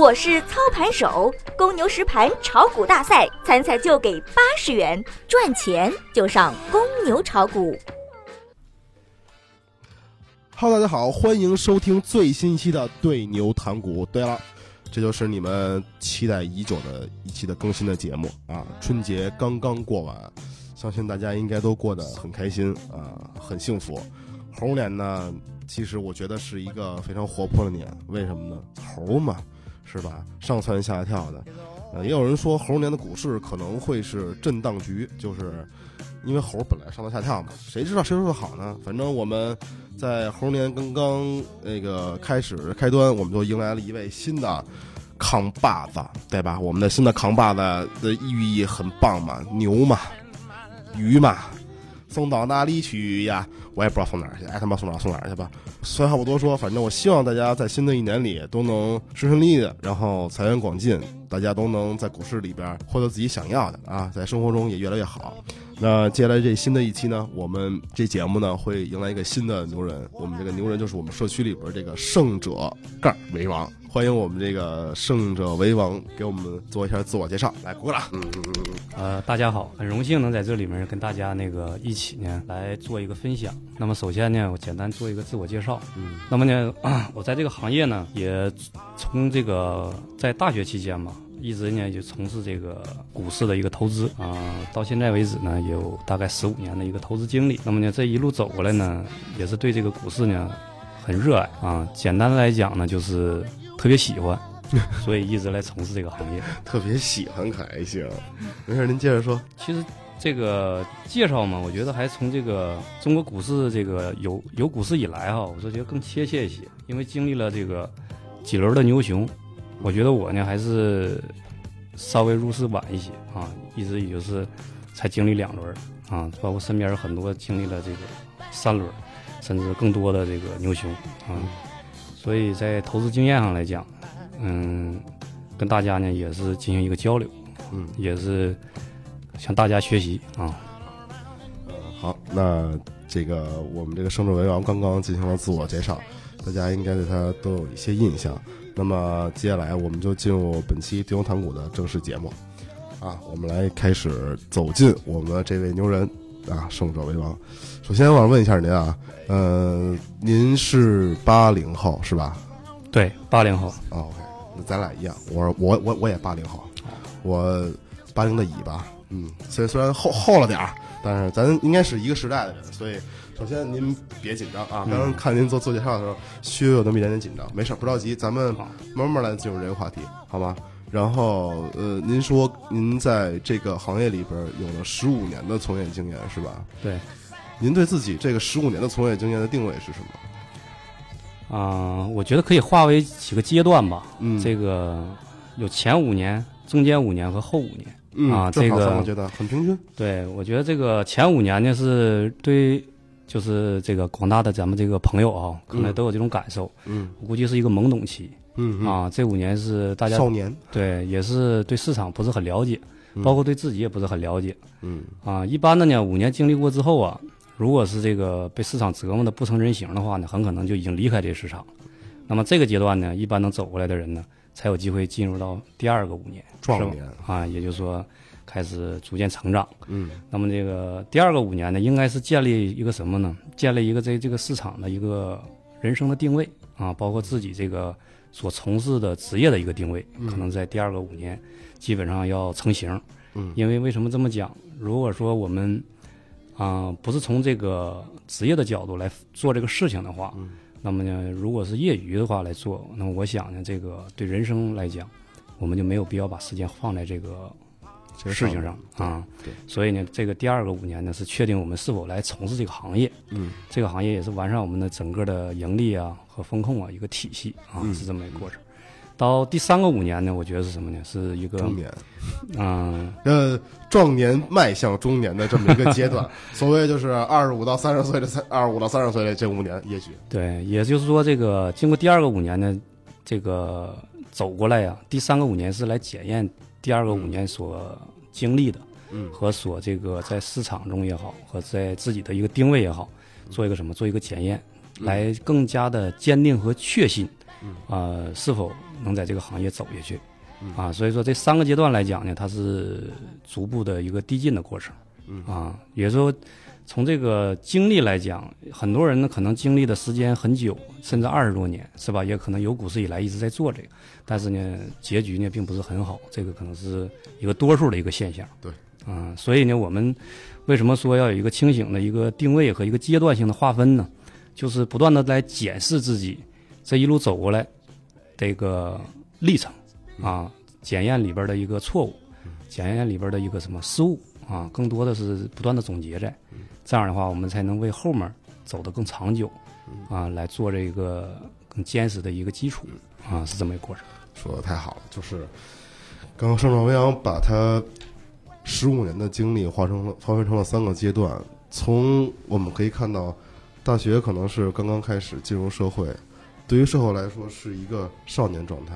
我是操盘手，公牛实盘炒股大赛参赛就给八十元，赚钱就上公牛炒股。Hello，大家好，欢迎收听最新一期的对牛谈股。对了，这就是你们期待已久的一期的更新的节目啊！春节刚刚过完，相信大家应该都过得很开心啊，很幸福。猴年呢，其实我觉得是一个非常活泼的年，为什么呢？猴嘛，是吧？上蹿下跳的。呃，也有人说猴年的股市可能会是震荡局，就是因为猴本来上蹿下跳嘛，谁知道谁说的好呢？反正我们在猴年刚刚那个开始开端，我们就迎来了一位新的扛把子，对吧？我们的新的扛把子的寓意很棒嘛，牛嘛，鱼嘛，送到哪里去呀？我也不知道送哪儿去，爱他妈送哪儿送哪儿去吧。虽话不多说，反正我希望大家在新的一年里都能顺顺利利的，然后财源广进，大家都能在股市里边获得自己想要的啊，在生活中也越来越好。那接下来这新的一期呢，我们这节目呢会迎来一个新的牛人，我们这个牛人就是我们社区里边这个胜者盖为王。欢迎我们这个胜者为王给我们做一下自我介绍，来鼓个掌。嗯嗯嗯嗯。呃，大家好，很荣幸能在这里面跟大家那个一起呢来做一个分享。那么首先呢，我简单做一个自我介绍。嗯。那么呢，我在这个行业呢，也从这个在大学期间嘛，一直呢就从事这个股市的一个投资啊，到现在为止呢，有大概十五年的一个投资经历。那么呢，这一路走过来呢，也是对这个股市呢很热爱啊。简单的来讲呢，就是特别喜欢，所以一直来从事这个行业。特别喜欢可还行，没事，您接着说。其实这个介绍嘛，我觉得还从这个中国股市这个有有股市以来哈，我是觉得更贴切一些，因为经历了这个几轮的牛熊，我觉得我呢还是稍微入市晚一些啊，一直也就是才经历两轮啊，包括身边有很多经历了这个三轮，甚至更多的这个牛熊啊，所以在投资经验上来讲，嗯，跟大家呢也是进行一个交流。嗯也是向大家学习啊。好，那这个我们这个胜者为王刚刚进行了自我介绍，大家应该对他都有一些印象。那么接下来我们就进入本期地牛谈股的正式节目啊，我们来开始走进我们这位牛人啊，胜者为王。首先，我想问一下您啊，呃，您是八零后是吧？对，八零后，哦，OK，那咱俩一样，我是我我我也八零后，我八零的尾巴，嗯，虽虽然厚厚了点儿，但是咱应该是一个时代的人，所以首先您别紧张啊。刚刚看您做做介绍的时候，稍微有那么一点点紧张，没事儿，不着急，咱们慢慢来进入这个话题，好吗？然后呃，您说您在这个行业里边有了十五年的从业经验是吧？对，您对自己这个十五年的从业经验的定位是什么？啊、我觉得可以划为几个阶段吧。嗯这个有前五年、中间五年和后五年。嗯啊这个正好我觉得很平均。对，我觉得这个前五年呢是对，就是这个广大的咱们这个朋友啊，可能都有这种感受。嗯我估计是一个懵懂期嗯嗯，啊，这五年是大家少年，对，也是对市场不是很了解，嗯包括对自己也不是很了解。嗯啊，一般的呢，五年经历过之后啊，如果是这个被市场折磨的不成人形的话呢，很可能就已经离开这个市场。那么这个阶段呢，一般能走过来的人呢，才有机会进入到第二个五年壮年，啊，也就是说开始逐渐成长。嗯那么这个第二个五年呢，应该是建立一个什么呢？建立一个在这个市场的一个人生的定位啊，包括自己这个所从事的职业的一个定位，可能在第二个五年基本上要成型。嗯因为为什么这么讲？如果说我们啊、不是从这个职业的角度来做这个事情的话，嗯那么呢，如果是业余的话来做，那么我想呢，这个对人生来讲，我们就没有必要把时间放在这个这个事情上啊。对，所以呢，这个第二个五年呢，是确定我们是否来从事这个行业。嗯这个行业也是完善我们的整个的盈利啊和风控啊一个体系啊，嗯是这么一个过程。到第三个五年呢，我觉得是什么呢？是一个中年，嗯、呃，壮年迈向中年的这么一个阶段，所谓就是二十五到三十岁的三二十五到三十岁的这五年，也许对，也就是说，这个经过第二个五年呢，这个走过来呀、第三个五年是来检验第二个五年所经历的，嗯和所这个在市场中也好，和在自己的一个定位也好，做一个什么，做一个检验，来更加的坚定和确信，啊呃，是否能在这个行业走下去嗯啊。所以说这三个阶段来讲呢，它是逐步的一个递进的过程嗯啊。也就是说，从这个经历来讲，很多人呢可能经历的时间很久，甚至二十多年，是吧？也可能有股市以来一直在做这个，但是呢，结局呢并不是很好，这个可能是一个多数的一个现象。对，啊，所以呢，我们为什么说要有一个清醒的一个定位和一个阶段性的划分呢？就是不断的来检视自己这一路走过来这个历程啊，检验里边的一个错误，检验里边的一个什么失误啊，更多的是不断的总结在，这样的话，我们才能为后面走得更长久啊，来做这个更坚实的一个基础啊，是这么一个过程。说的太好了，就是刚刚盛壮阳把他十五年的经历化成了划分成了三个阶段。从我们可以看到，大学可能是刚刚开始进入社会，对于社会来说是一个少年状态，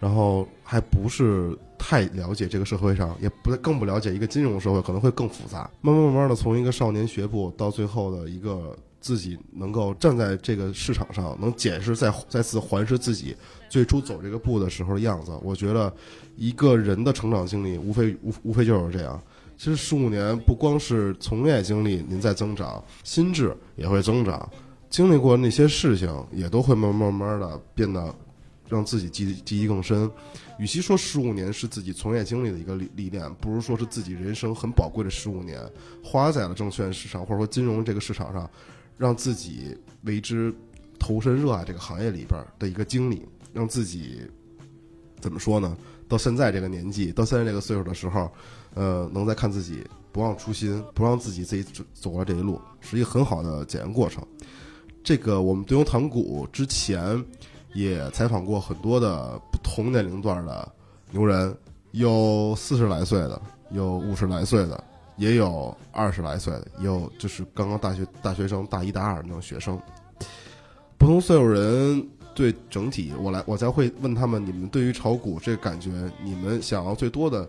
然后还不是太了解这个社会上，也不更不了解一个金融社会，可能会更复杂。慢慢慢慢的，从一个少年学步到最后的一个自己能够站在这个市场上，能检视再再次环视自己最初走这个步的时候的样子，我觉得一个人的成长经历，无非无无非就是这样。其实十五年不光是从业经历您在增长，心智也会增长，经历过那些事情也都会慢慢慢慢的变得让自己记记忆更深。与其说十五年是自己从业经历的一个历历练，不如说是自己人生很宝贵的十五年，花在了证券市场或者说金融这个市场上，让自己为之投身热爱这个行业里边的一个经历，让自己怎么说呢？到现在这个年纪，到现在这个岁数的时候，呃，能再看自己，不忘初心，不让自己自己走走过这一路，是一个很好的检验过程。这个我们对牛谈股之前也采访过很多的不同年龄段的牛人，有四十来岁的，有五十来岁的，也有二十来岁的，也有就是刚刚大学大学生大一大二那种学生。不同岁数人对整体，我来我才会问他们，你们对于炒股这感觉，你们想要最多的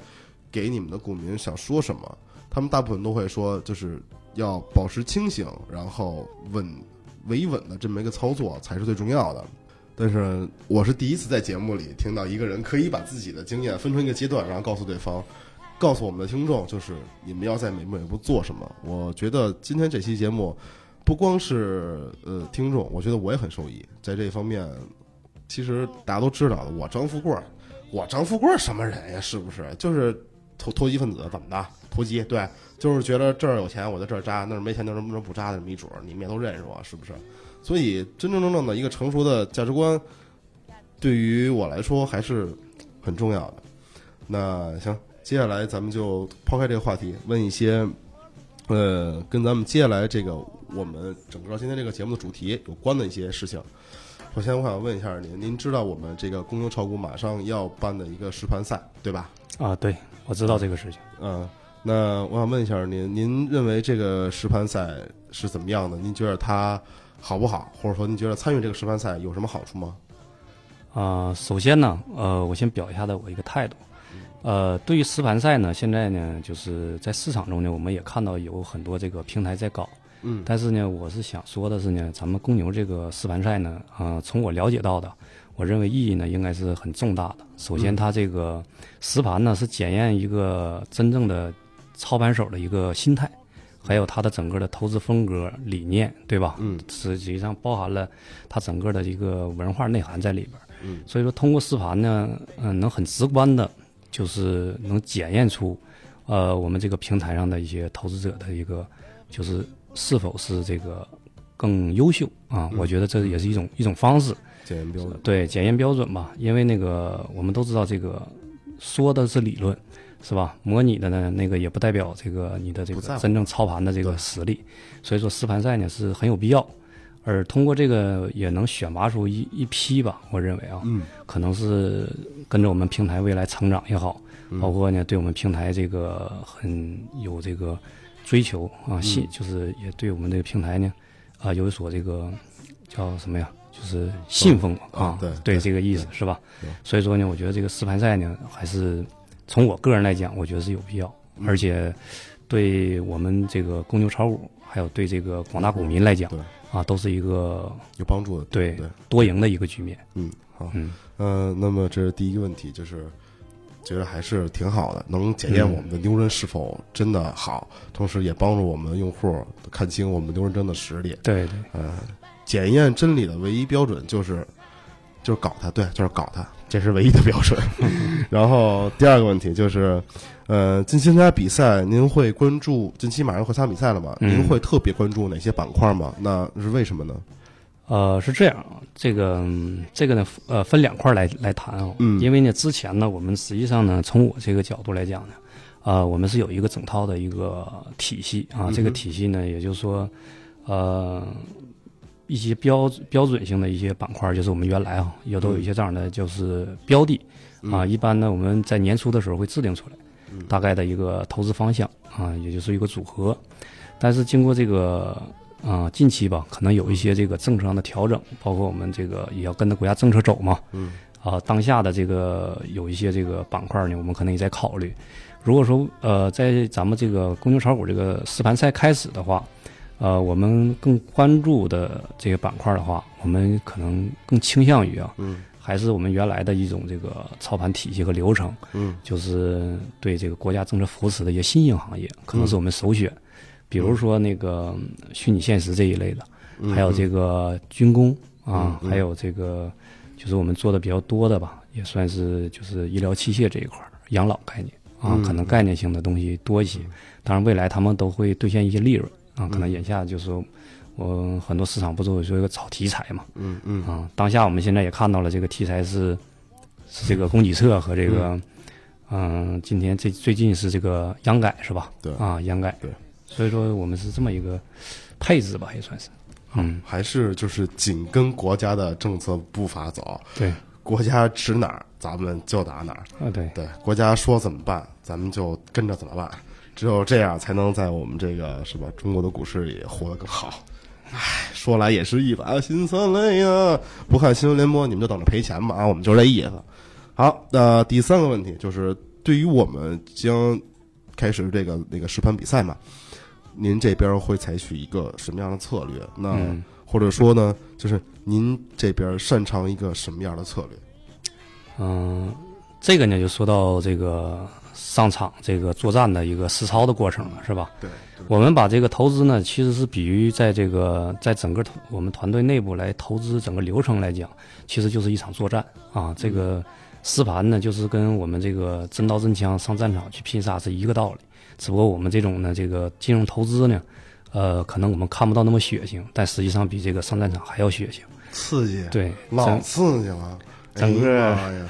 给你们的股民想说什么？他们大部分都会说，就是要保持清醒，然后稳维稳的这么一个操作才是最重要的。但是我是第一次在节目里听到一个人可以把自己的经验分成一个阶段，然后告诉对方，告诉我们的听众，就是你们要在每步每步做什么。我觉得今天这期节目不光是呃听众，我觉得我也很受益。在这方面，其实大家都知道的，我张富贵，我张富贵什么人呀？是不是？就是投投机分子，怎么的？投机对，就是觉得这儿有钱我在这儿扎，那儿没钱就什么什么不扎的没准，你们也都认识我，是不是？所以真真正正的一个成熟的价值观，对于我来说还是很重要的。那行，接下来咱们就抛开这个话题，问一些呃跟咱们接下来这个我们整个今天这个节目的主题有关的一些事情。首先，我想问一下您，您知道我们这个公牛炒股马上要办的一个实盘赛，对吧？啊，对，我知道这个事情。嗯，那我想问一下您，您认为这个实盘赛是怎么样的？您觉得它好不好？或者说您觉得参与这个实盘赛有什么好处吗？啊、首先呢，呃，我先表一下的我一个态度。呃，对于实盘赛呢，现在呢，就是在市场中呢，我们也看到有很多这个平台在搞。嗯但是呢，我是想说的是呢，咱们公牛这个实盘赛呢，啊、从我了解到的，我认为意义呢应该是很重大的。首先，嗯它这个实盘呢是检验一个真正的操盘手的一个心态，还有他的整个的投资风格理念，对吧？嗯实际上包含了他整个的一个文化内涵在里边。嗯所以说，通过实盘呢，嗯、能很直观的，就是能检验出，呃，我们这个平台上的一些投资者的一个，就是是否是这个更优秀啊？嗯我觉得这也是一种一种方式，检验标准。对检验标准吧。因为那个我们都知道，这个说的是理论，是吧？模拟的呢，那个也不代表这个你的这个真正操盘的这个实力。所以说，实盘赛呢是很有必要，而通过这个也能选拔出一一批吧，我认为啊，嗯，可能是跟着我们平台未来成长也好，嗯包括呢对我们平台这个很有这个追求啊，信、就是也对我们这个平台呢啊有所这个叫什么呀？就是信奉啊，对对这个意思是吧？所以说呢，我觉得这个实盘赛呢，还是从我个人来讲，我觉得是有必要，嗯而且对我们这个公牛炒股，还有对这个广大股民来讲对，啊，都是一个有帮助的。对对，多赢的一个局面。嗯，好。啊。嗯呃，那么这是第一个问题，就是觉得还是挺好的，能检验我们的牛人是否真的好，同时也帮助我们用户看清我们牛人真的实力。对对，呃，检验真理的唯一标准就是就是搞它，对，就是搞它，这是唯一的标准。然后第二个问题就是，呃，近期参加比赛，您会关注近期马上会参加比赛了嘛？嗯您会特别关注哪些板块吗？那是为什么呢？呃，是这样啊，这个嗯这个呢，呃，分两块来来谈啊。嗯因为呢，之前呢，我们实际上呢，从我这个角度来讲呢，呃，我们是有一个整套的一个体系啊。这个体系呢，也就是说，呃，一些标标准性的一些板块儿，就是我们原来啊，也都有一些这样的就是标的啊。嗯一般呢，我们在年初的时候会制定出来嗯大概的一个投资方向啊，也就是一个组合。但是经过这个啊、近期吧，可能有一些这个政策上的调整，包括我们这个也要跟着国家政策走嘛。嗯啊，当下的这个有一些这个板块呢，我们可能也在考虑。如果说呃，在咱们这个公牛炒股这个实盘赛开始的话，呃，我们更关注的这个板块的话，我们可能更倾向于啊，嗯还是我们原来的一种这个操盘体系和流程，嗯就是对这个国家政策扶持的一些新兴行业，可能是我们首选。比如说那个嗯虚拟现实这一类的，嗯，还有这个军工啊还有这个就是我们做的比较多的吧，也算是就是医疗器械这一块儿养老概念啊嗯，可能概念性的东西多一些。当然，未来他们都会兑现一些利润啊，可能眼下就是我很多市场不都有说一个炒题材嘛嗯嗯。啊，当下我们现在也看到了这个题材是是这个供给侧和这个嗯，今天这最近是这个央改是吧？对。啊，央改对，所以说我们是这么一个配置吧，也算是嗯。还是就是紧跟国家的政策步伐走，对，国家指哪儿，咱们就打哪儿。啊对，对，国家说怎么办，咱们就跟着怎么办。只有这样，才能在我们这个是吧中国的股市里活得更好。唉，说来也是一把辛酸泪呀！不看新闻联播，你们就等着赔钱吧啊！我们就这意思。好，那第三个问题就是，对于我们将开始这个那个实盘比赛嘛，您这边会采取一个什么样的策略？那、嗯或者说呢，就是您这边擅长一个什么样的策略？嗯，这个呢就说到这个上场这个作战的一个实操的过程了，是吧？对，我们把这个投资呢，其实是比喻在这个在整个我们团队内部来投资整个流程来讲，其实就是一场作战啊。这个实盘呢，就是跟我们这个真刀真枪上战场去拼杀是一个道理，只不过我们这种呢，这个金融投资呢，呃，可能我们看不到那么血腥，但实际上比这个上战场还要血腥。刺激，对，老刺激了。整个哎呀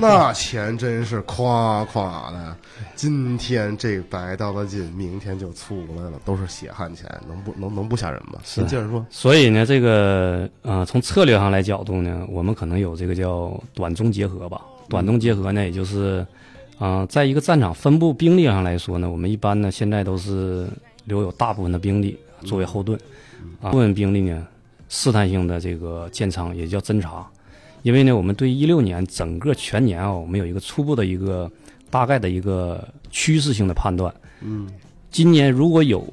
那钱真是夸夸的。今天这白到了金，明天就出来了，都是血汗钱，能不能能不吓人吗？是您接着说。所以呢，这个呃，从策略上来角度呢，我们可能有这个叫短中结合吧。短中结合呢，也就是，啊，在一个战场分布兵力上来说呢，我们一般呢现在都是留有大部分的兵力作为后盾，啊，部分兵力呢试探性的这个建仓，也叫侦察。因为呢，我们对一六年整个全年啊，我们有一个初步的一个大概的一个趋势性的判断。嗯今年如果有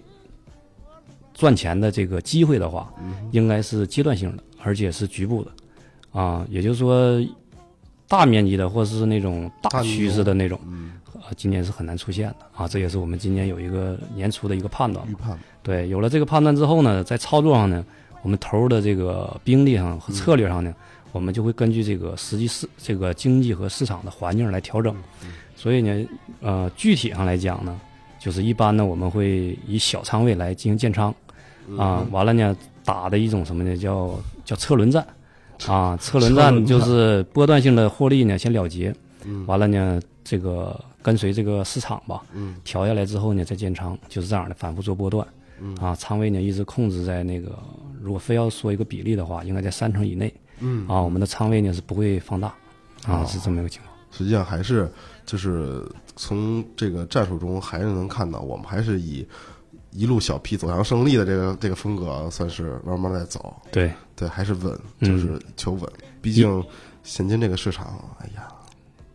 赚钱的这个机会的话，嗯应该是阶段性的，而且是局部的，啊，也就是说，大面积的或者是那种大趋势的那种，嗯，啊，今年是很难出现的啊。这也是我们今年有一个年初的一个判断预。判。对，有了这个判断之后呢，在操作上呢，我们投入的这个兵力上和策略上呢，我们就会根据这个实际市这个经济和市场的环境来调整。所以呢，呃，具体上来讲呢，就是一般呢，我们会以小仓位来进行建仓，啊，完了呢，打的一种什么呢？叫叫车轮战，啊，车轮战就是波段性的获利呢先了结，嗯。完了呢，这个跟随这个市场吧，嗯。调下来之后呢再建仓，就是这样的反复做波段，嗯。啊，仓位呢一直控制在那个，如果非要说一个比例的话，应该在三成以内，嗯。啊，我们的仓位呢是不会放大，啊，哦是这么一个情况。实际上还是就是从这个战术中还是能看到，我们还是以一路小批走向胜利的这个这个风格，算是慢慢在走。对，对，还是稳，嗯。就是求稳。毕竟现今这个市场，哎呀，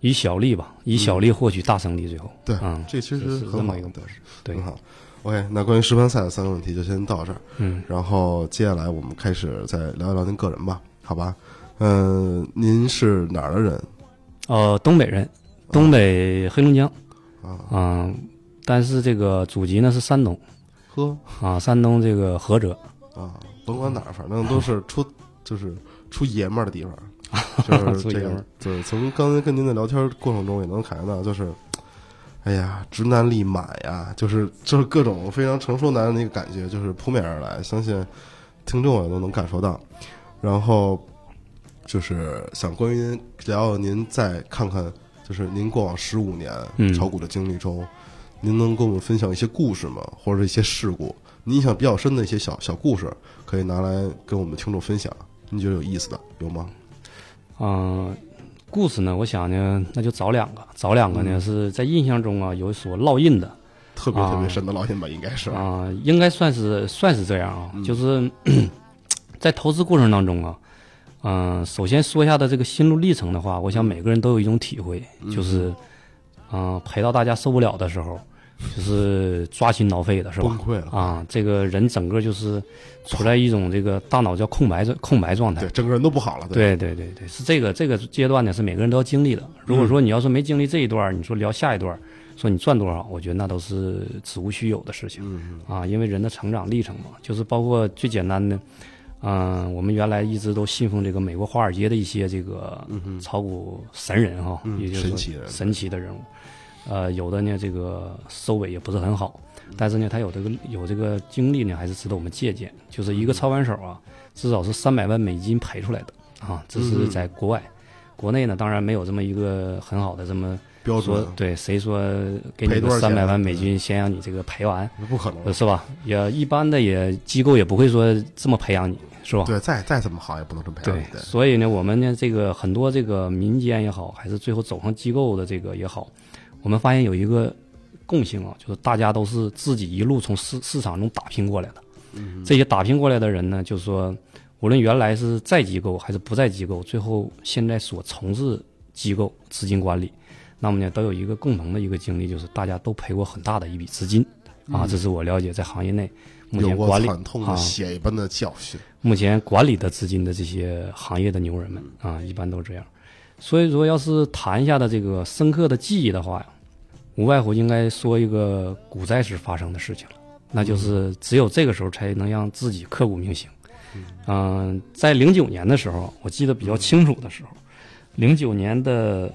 以小利吧，以小利获取大胜利，最后，对，嗯，这其实很好么一个，对，对。很，好。OK，那关于示范赛的三个问题就先到这儿，嗯，然后接下来我们开始再聊一聊您个人吧，好吧？嗯，您是哪儿的人？呃，东北人，东北黑龙江，啊？嗯、但是这个祖籍呢是山东呵啊，山东这个菏泽，啊，甭管哪儿，反正都是出 就是出爷们儿的地方。就是这个出爷们儿，就是从刚才跟您的聊天过程中也能感觉到，就是，哎呀，直男力满呀，就是就是各种非常成熟男人的一个感觉，就是扑面而来，相信听众也都能感受到。然后就是想关于您聊聊您再看看，就是您过往十五年嗯炒股的经历中，您能跟我们分享一些故事吗？或者一些事故，您印象比较深的一些小小故事，可以拿来跟我们听众分享。你觉得有意思的有吗？嗯、故事呢，我想呢，那就找两个，找两个呢、嗯是在印象中啊有所烙印的特别特别啊深的烙印吧，应该是。啊、应该算是算是这样啊，嗯就是 在投资过程当中啊，嗯、首先说一下的这个心路历程的话，我想每个人都有一种体会，嗯就是嗯、赔到大家受不了的时候，就是抓心挠肺的是吧？崩溃了啊，这个人整个就是处在一种这个大脑叫空白状空白状态对，。整个人都不好了。对对对对，是这个这个阶段呢，是每个人都要经历的。如果说你要是没经历这一段，你说聊下一段，说你赚多少，我觉得那都是子无虚有的事情嗯，啊。因为人的成长历程嘛，就是包括最简单的，嗯、我们原来一直都信奉这个美国华尔街的一些这个炒股神人哈，嗯也就是说神奇的神奇的人物。呃，有的呢，这个收尾也不是很好，但是呢，他有这个有这个经历呢，还是值得我们借鉴。就是一个操盘手啊，至少是三百万美金赔出来的啊，这是在国外。国内呢，当然没有这么一个很好的这么标准，对，谁说给你三百万美金，先让你这个赔完，不可能。是吧？也一般的也机构也不会说这么培养你，是吧？对，再再怎么好也不能这么培养你。对，所以呢，我们呢，这个很多这个民间也好，还是最后走上机构的这个也好，我们发现有一个共性啊，就是大家都是自己一路从市市场中打拼过来的。嗯这些打拼过来的人呢，就是说，无论原来是在机构还是不在机构，最后现在所从事机构资金管理，那么呢，都有一个共同的一个经历，就是大家都赔过很大的一笔资金啊。这是我了解在行业内目前管理惨痛的啊血一般的教训。目前管理的资金的这些行业的牛人们啊，一般都这样。所以说，要是谈一下的这个深刻的记忆的话呀，无外乎应该说一个股灾时发生的事情了，那就是只有这个时候才能让自己刻骨铭心。嗯、在零九年的时候，我记得比较清楚的时候，零九年的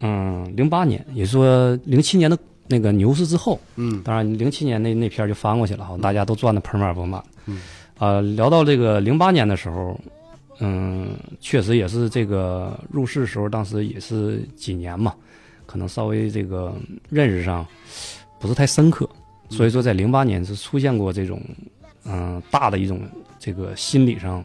嗯零八年，也说零七年的那个牛市之后，嗯当然，零七年那那篇就翻过去了哈，大家都赚的盆满钵满。嗯，啊，聊到这个零八年的时候，嗯，确实也是这个入市时候，当时也是几年嘛，可能稍微这个认识上不是太深刻，所以说在零八年是出现过这种嗯大的一种这个心理上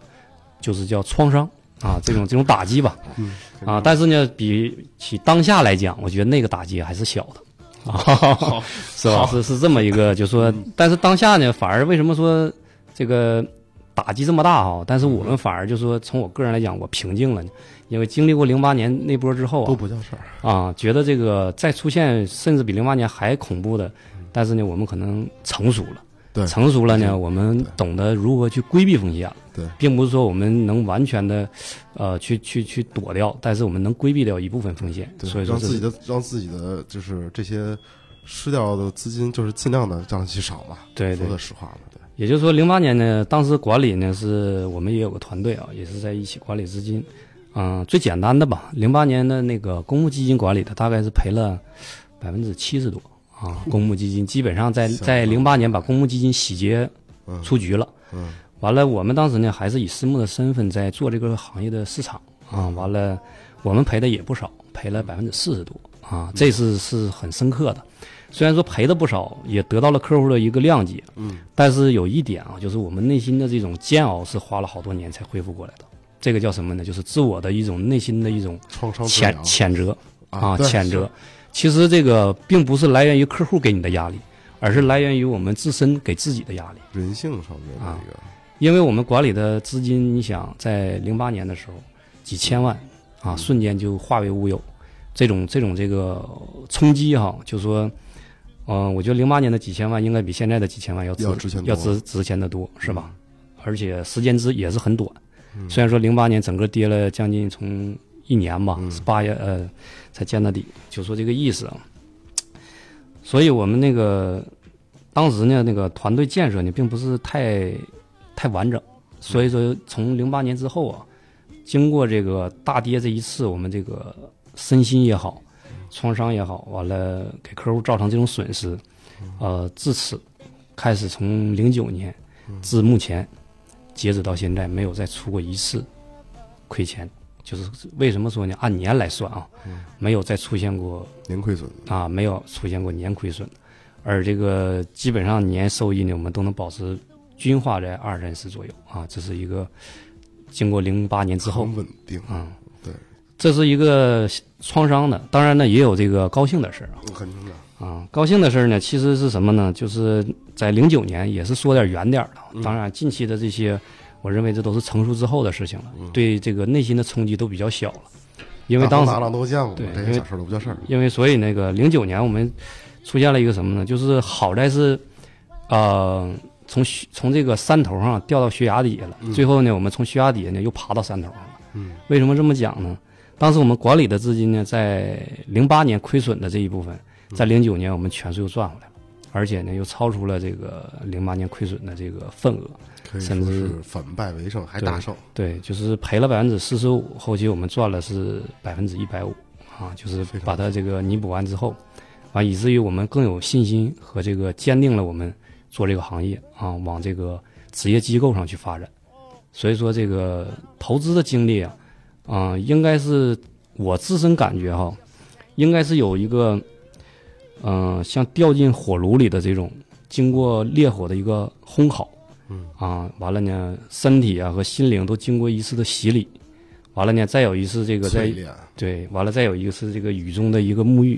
就是叫创伤啊，这种这种打击吧。嗯啊，但是呢，比起当下来讲，我觉得那个打击还是小的，啊，是吧？是是这么一个，就说，但是当下呢，反而为什么说这个打击这么大哈？但是我们反而就说，从我个人来讲，我平静了呢，因为经历过零八年那波之后啊都啊，不叫事儿。啊，觉得这个再出现甚至比零八年还恐怖的，但是呢，我们可能成熟了。对成熟了呢，我们懂得如何去规避风险了。对并不是说我们能完全的，呃，去去去躲掉，但是我们能规避掉一部分风险。对，所以说让自己的让自己的就是这些失掉的资金，就是尽量的让它去少嘛。对对说的实话嘛，对。也就是说，零八年呢，当时管理呢是我们也有个团队啊，也是在一起管理资金。嗯、最简单的吧，零八年的那个公募基金管理它大概是赔了百分之七十多啊，公募基金基本上在在零八年把公募基金洗劫嗯出局了。嗯完了，我们当时呢还是以私募的身份在做这个行业的市场啊。完了，我们赔的也不少，赔了百分之四十多啊，这次是很深刻的。虽然说赔的不少，也得到了客户的一个谅解，嗯，但是有一点啊，就是我们内心的这种煎熬是花了好多年才恢复过来的。这个叫什么呢？就是自我的一种内心的一种创伤治谴谴责啊，对谴责。其实这个并不是来源于客户给你的压力，而是来源于我们自身给自己的压力。人性上面的啊一个，因为我们管理的资金，你想在零八年的时候，几千万啊，瞬间就化为乌有，这种这种这个冲击哈，就说，嗯、我觉得零八年的几千万应该比现在的几千万要值要值钱要值值钱的多，是吧？而且时间之也是很短，嗯虽然说零八年整个跌了将近从一年吧嗯，八月呃才见到底，就说这个意思啊。所以我们那个当时呢，那个团队建设呢，并不是太太完整，所以说从零八年之后啊，经过这个大跌这一次，我们这个身心也好，创伤也好，完了给客户造成这种损失，呃，自此开始从零九年至目前截止到现在，没有再出过一次亏钱。就是为什么说呢？按年来算啊，没有再出现过年亏损，啊，没有出现过年亏损，而这个基本上年收益呢，我们都能保持均化在二三十左右啊，这是一个经过零八年之后很稳定，啊，对，这是一个创伤的，当然呢也有这个高兴的事儿啊肯定的，啊，高兴的事儿呢其实是什么呢？就是在零九年也是说点远点儿的，当然近期的这些，我认为这都是成熟之后的事情了，对这个内心的冲击都比较小了，因为当时大浪都见过，对因为这些小事都不叫事儿，因为所以那个零九年我们出现了一个什么呢？就是好在是，呃，从从这个山头上掉到悬崖底下了。最后呢，我们从悬崖底下呢又爬到山头上了。嗯，为什么这么讲呢？当时我们管理的资金呢，在零八年亏损的这一部分，在零九年我们全数又赚回来了，而且呢又超出了这个零八年亏损的这个份额。甚至是反败为胜，还大胜，对，就是赔了百分之四十五，后期我们赚了是百分之一百五啊，就是把它这个弥补完之后，啊以至于我们更有信心和这个坚定了我们做这个行业啊，往这个职业机构上去发展。所以说，这个投资的经历啊，啊、应该是我自身感觉哈，应该是有一个，嗯、像掉进火炉里的这种经过烈火的一个烘烤。嗯啊，完了呢，身体啊和心灵都经过一次的洗礼，完了呢，再有一次这个在，对，完了再有一次这个雨中的一个沐浴、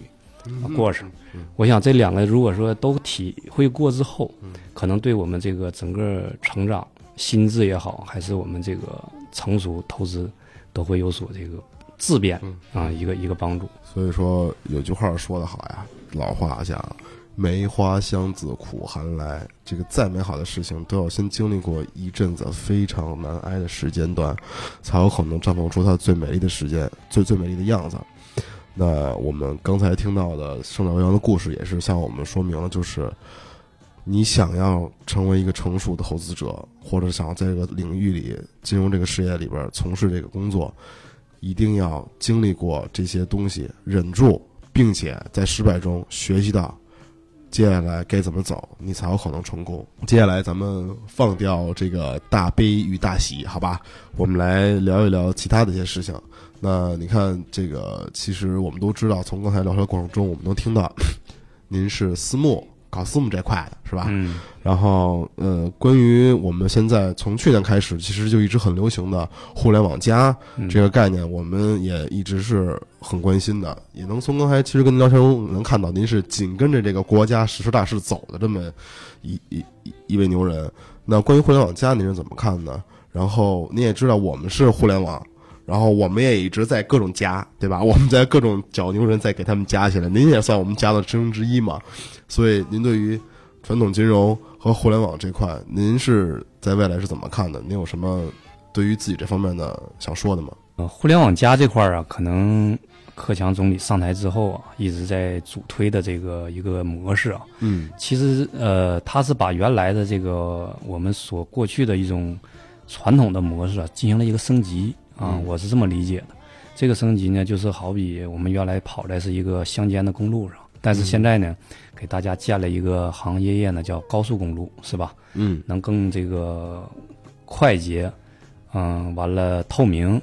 啊过程。我想这两个如果说都体会过之后，可能对我们这个整个成长、心智也好，还是我们这个成熟投资，都会有所这个质变啊，一个一个帮助。所以说有句话说得好呀，老话讲“梅花香自苦寒来”，这个再美好的事情都要先经历过一阵子非常难挨的时间段，才有可能绽放出它最美丽的时间、最最美丽的样子。那我们刚才听到的圣岛阳的故事，也是向我们说明了，就是你想要成为一个成熟的投资者，或者想要在这个领域里、金融这个事业里边从事这个工作，一定要经历过这些东西，忍住，并且在失败中学习到接下来该怎么走，你才有可能成功。接下来咱们放掉这个大悲与大喜，好吧？我们来聊一聊其他的一些事情。那你看，这个其实我们都知道，从刚才聊天过程中，我们能听到您是私募搞私募这块的，是吧？嗯然后，呃，关于我们现在从去年开始，其实就一直很流行的互联网加嗯这个概念，我们也一直是很关心的。也能从刚才其实跟您聊天中能看到，您是紧跟着这个国家实施大势走的这么一一一一位牛人。那关于互联网加，您是怎么看呢？然后您也知道，我们是互联网。然后我们也一直在各种加，对吧？我们在各种搅牛人在给他们加起来，您也算我们加的其中之一嘛。所以您对于传统金融和互联网这块，您是在未来是怎么看的？您有什么对于自己这方面的想说的吗？呃，互联网加这块儿啊，可能克强总理上台之后啊，一直在主推的这个一个模式啊，嗯其实呃，他是把原来的这个我们所过去的一种传统的模式啊，进行了一个升级啊，嗯我是这么理解的。这个升级呢，就是好比我们原来跑的是一个乡间的公路上，但是现在呢，给大家建了一个行业业呢，叫高速公路，是吧？嗯能更这个快捷，嗯、完了透明、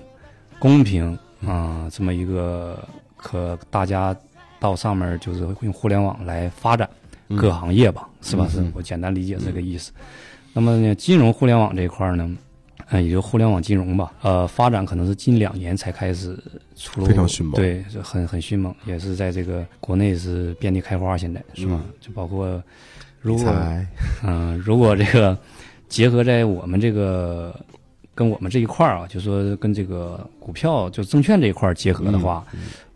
公平啊、这么一个可大家到上面就是用互联网来发展各行业吧，是吧？是我简单理解这个意思。那么呢，金融互联网这一块呢，呃，也就互联网金融吧，呃，发展可能是近两年才开始出炉，非常迅猛。对，是很很迅猛，也是在这个国内是遍地开花，现在是吧？嗯？就包括如果才嗯，如果这个结合在我们这个跟我们这一块儿啊，就说跟这个股票就证券这一块儿结合的话，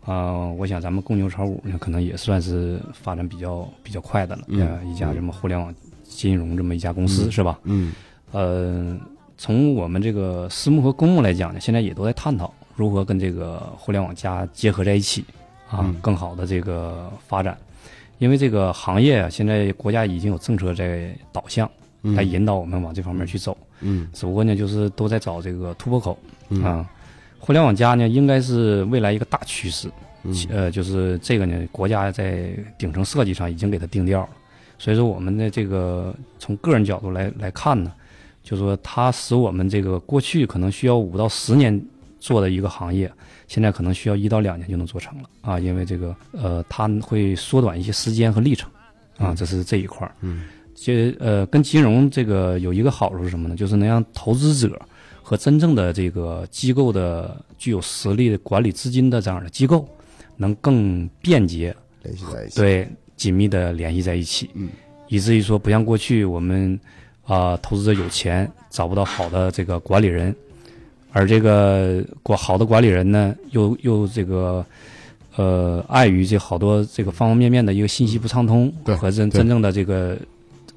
啊、我想咱们公牛炒股呢，可能也算是发展比较比较快的了，嗯呃，一家这么互联网金融这么一家公司、是吧？嗯。呃，从我们这个私募和公募来讲呢，现在也都在探讨如何跟这个互联网加结合在一起啊嗯，更好的这个发展。因为这个行业啊，现在国家已经有政策在导向，嗯来引导我们往这方面去走。嗯只不过呢，就是都在找这个突破口嗯啊。互联网加呢，应该是未来一个大趋势。嗯呃，就是这个呢，国家在顶层设计上已经给它定调了。所以说，我们的这个从个人角度来来看呢，就说它使我们这个过去可能需要五到十年做的一个行业，现在可能需要一到两年就能做成了啊，因为这个呃，它会缩短一些时间和历程啊，这是这一块儿。嗯这呃，跟金融这个有一个好处是什么呢？就是能让投资者和真正的这个机构的具有实力的管理资金的这样的机构，能更便捷、联系在一起。对紧密的联系在一起，嗯以至于说不像过去我们啊、投资者有钱找不到好的这个管理人，而这个管好的管理人呢，又又这个。呃，碍于这好多这个方方面面的一个信息不畅通对和真真正的这个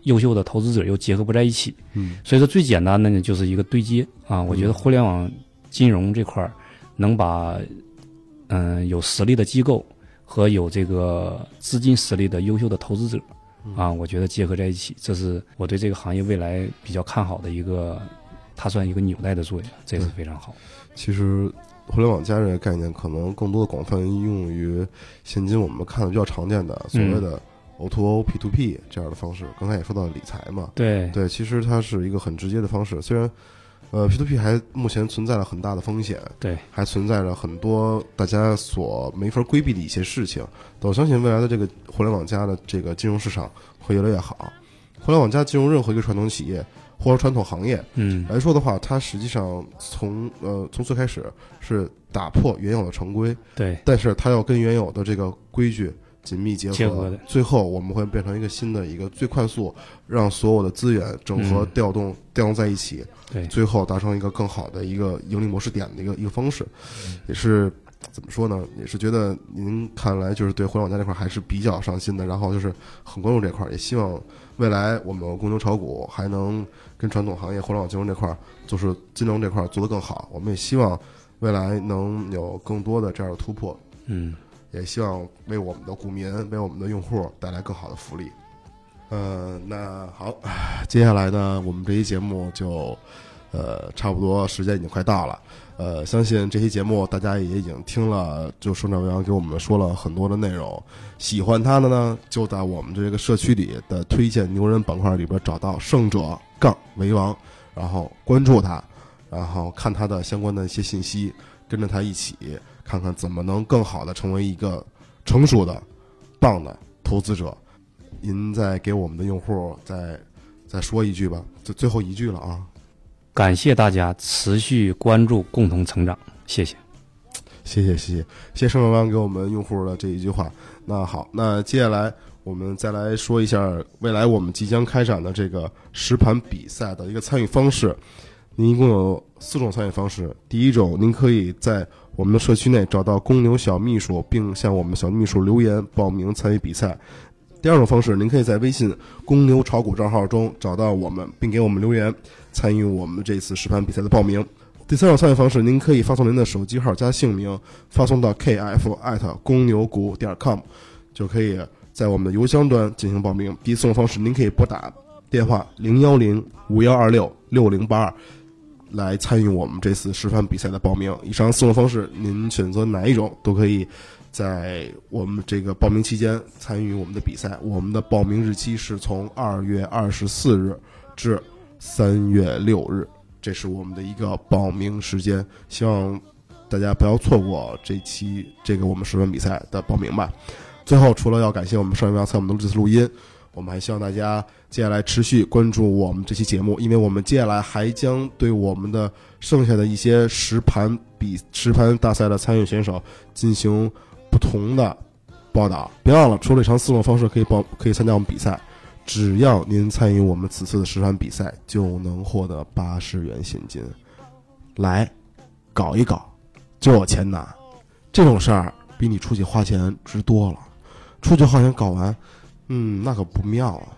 优秀的投资者又结合不在一起，嗯所以说最简单的呢就是一个对接啊。我觉得互联网金融这块儿能把嗯、有实力的机构和有这个资金实力的优秀的投资者啊，我觉得结合在一起，这是我对这个行业未来比较看好的一个，它算一个纽带的作用，这是非常好。其实互联网加这个概念，可能更多的广泛应用于现今我们看的比较常见的所谓的 O to O、P to P 这样的方式。刚才也说到了理财嘛，对对，其实它是一个很直接的方式。虽然呃 P to P 还目前存在了很大的风险，对，还存在着很多大家所没法规避的一些事情。我相信未来的这个互联网加的这个金融市场会越来越好。互联网加进入任何一个传统企业或者传统行业，嗯来说的话，它实际上从呃从最开始是打破原有的常规，对但是它要跟原有的这个规矩紧密结合，结合的最后我们会变成一个新的一个最快速让所有的资源整合嗯调动、调动在一起，对最后达成一个更好的一个盈利模式点的一个一个方式，也是。怎么说呢？也是觉得您看来就是对互联网加这块还是比较上心的，然后就是很关注这块儿，也希望未来我们公牛炒股还能跟传统行业互联网金融这块儿，就是金融这块儿做得更好。我们也希望未来能有更多的这样的突破，嗯也希望为我们的股民、为我们的用户带来更好的福利。呃，那好，接下来呢，我们这期节目就呃差不多时间已经快到了。呃，相信这期节目大家也已经听了，就省长阳给我们说了很多的内容。喜欢他的呢，就在我们这个社区里的推荐牛人板块里边找到胜者杠为王，然后关注他，然后看他的相关的一些信息，跟着他一起看看怎么能更好的成为一个成熟的、棒的投资者。您再给我们的用户再再说一句吧，就最后一句了啊！感谢大家持续关注，共同成长，谢谢。谢谢谢谢谢谢盛老刚给我们用户的这一句话。那好，那接下来我们再来说一下未来我们即将开展的这个实盘比赛的一个参与方式。您一共有四种参与方式。第一种，您可以在我们的社区内找到公牛小秘书，并向我们小秘书留言报名参与比赛。第二种方式，您可以在微信公牛炒股账号中找到我们，并给我们留言，参与我们这次实盘比赛的报名。第三种参与方式，您可以发送您的手机号加姓名，发送到 kf 艾特公牛股点 com，就可以在我们的邮箱端进行报名。第四种方式，您可以拨打电话零幺零五幺二六六零八二来参与我们这次示范比赛的报名。以上四种方式，您选择哪一种都可以在我们这个报名期间参与我们的比赛。我们的报名日期是从二月二十四日至三月六日。这是我们的一个报名时间，希望大家不要错过这期这个我们示范比赛的报名吧。最后，除了要感谢我们上一秒参与我们的这次录音，我们还希望大家接下来持续关注我们这期节目，因为我们接下来还将对我们的剩下的一些实盘比实盘大赛的参与选手进行不同的报道。别忘了，除了以上四种方式可以报可以参加我们比赛。只要您参与我们此次的实盘比赛，就能获得八十元现金。来，搞一搞，就有钱拿。这种事儿比你出去花钱值多了。出去花钱搞完，嗯，那可不妙啊。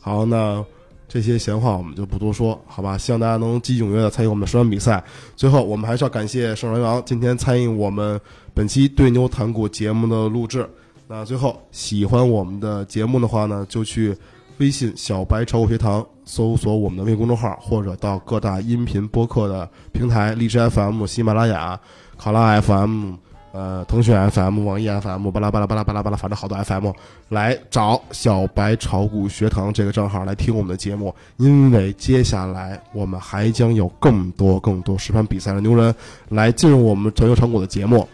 好，那这些闲话我们就不多说，好吧？希望大家能积极踊跃的参与我们的实战比赛。最后，我们还是要感谢盛人王今天参与我们本期对牛谈股节目的录制。那最后，喜欢我们的节目的话呢，就去微信“小白炒股学堂”搜索我们的微信公众号，或者到各大音频播客的平台，荔枝 FM、喜马拉雅、考拉 FM。呃，腾讯 FM、网易 FM、巴拉巴拉巴拉巴拉巴拉，反正好多 FM 来找小白炒股学堂这个账号来听我们的节目，因为接下来我们还将有更多更多实盘比赛的牛人来进入我们全球炒股的节目，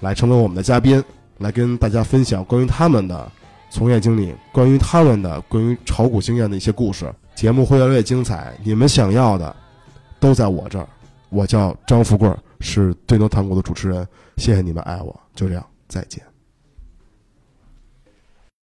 来成为我们的嘉宾，来跟大家分享关于他们的从业经历，关于他们的关于炒股经验的一些故事。节目会越来越精彩，你们想要的都在我这儿。我叫张富贵，是对牛谈股的主持人。谢谢你们爱我，就这样，再见。